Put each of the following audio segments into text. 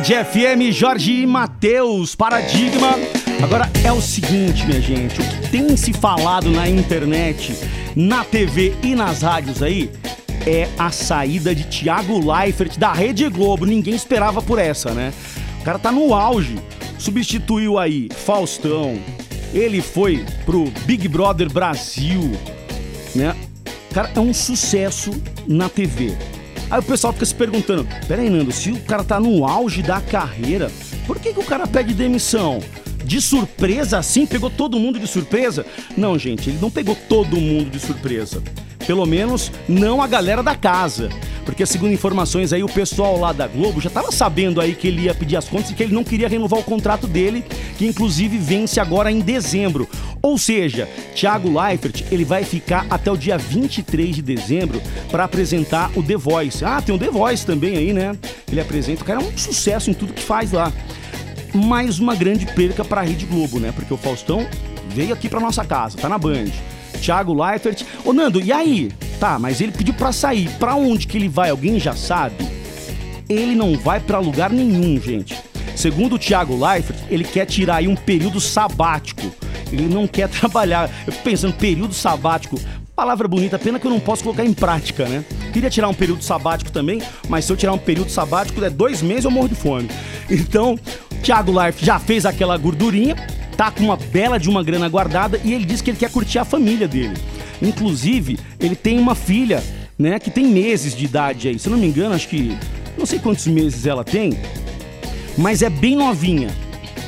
Band FM, Jorge e Matheus, Paradigma. Agora é o seguinte, minha gente, o que tem se falado na internet, na TV e nas rádios aí é a saída de Thiago Leifert da Rede Globo. Ninguém esperava por essa, né? O cara tá no auge. Substituiu aí Faustão. Ele foi pro Big Brother Brasil, né? Cara, é um sucesso na TV. Aí o pessoal fica se perguntando: peraí, Nando, se o cara tá no auge da carreira, por que, que o cara pede demissão? De surpresa assim? Pegou todo mundo de surpresa? Não, gente, ele não pegou todo mundo de surpresa. Pelo menos não a galera da casa. Porque, segundo informações aí, o pessoal lá da Globo já estava sabendo aí que ele ia pedir as contas e que ele não queria renovar o contrato dele, que inclusive vence agora em dezembro. Ou seja, Thiago Leifert, ele vai ficar até o dia 23 de dezembro para apresentar o The Voice. Ah, tem o The Voice também aí, né? Ele apresenta, o cara é um sucesso em tudo que faz lá. Mais uma grande perca para a Rede Globo, né? Porque o Faustão veio aqui para nossa casa, tá na Band. Thiago Leifert. Ô Nando, e aí? Tá, mas ele pediu para sair. Para onde que ele vai? Alguém já sabe? Ele não vai para lugar nenhum, gente. Segundo o Thiago Leifert, ele quer tirar aí um período sabático. Ele não quer trabalhar. Eu fico pensando, período sabático. Palavra bonita, pena que eu não posso colocar em prática, né? Queria tirar um período sabático também, mas se eu tirar um período sabático, é dois meses eu morro de fome. Então, Thiago Leifert já fez aquela gordurinha, tá com uma bela de uma grana guardada e ele diz que ele quer curtir a família dele. Inclusive, ele tem uma filha, né, que tem meses de idade aí. Se eu não me engano, acho que. Não sei quantos meses ela tem, mas é bem novinha.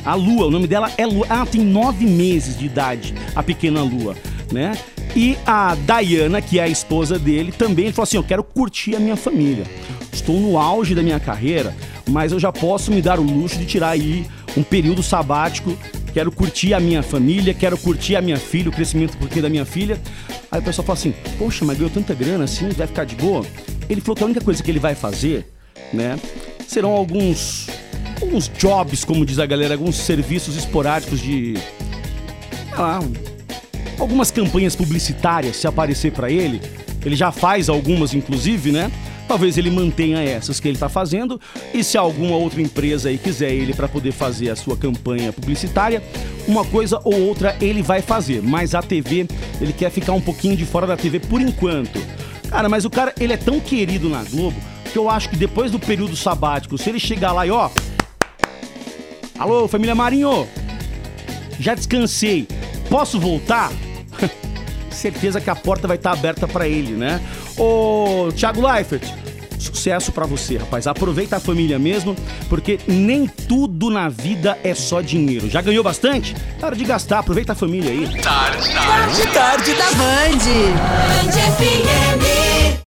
A Lua, o nome dela é Lua. Ah, tem nove meses de idade, a pequena Lua, né? E a Diana, que é a esposa dele, também ele falou assim: Eu quero curtir a minha família. Estou no auge da minha carreira, mas eu já posso me dar o luxo de tirar aí um período sabático. Quero curtir a minha família, quero curtir a minha filha, o crescimento porque da minha filha. Aí o pessoal fala assim: Poxa, mas ganhou tanta grana assim, vai ficar de boa? Ele falou que a única coisa que ele vai fazer, né, serão alguns alguns jobs, como diz a galera, alguns serviços esporádicos de. Sei lá, algumas campanhas publicitárias, se aparecer para ele. Ele já faz algumas, inclusive, né? Talvez ele mantenha essas que ele está fazendo e se alguma outra empresa aí quiser ele para poder fazer a sua campanha publicitária, uma coisa ou outra ele vai fazer. Mas a TV, ele quer ficar um pouquinho de fora da TV por enquanto. Cara, mas o cara, ele é tão querido na Globo que eu acho que depois do período sabático, se ele chegar lá e ó, Alô, família Marinho, já descansei, posso voltar? Certeza que a porta vai estar aberta para ele, né? Ô, Thiago Leifert, sucesso para você, rapaz. Aproveita a família mesmo, porque nem tudo na vida é só dinheiro. Já ganhou bastante? É hora de gastar, aproveita a família aí. Tarde, tarde, tarde da Band. Band FM.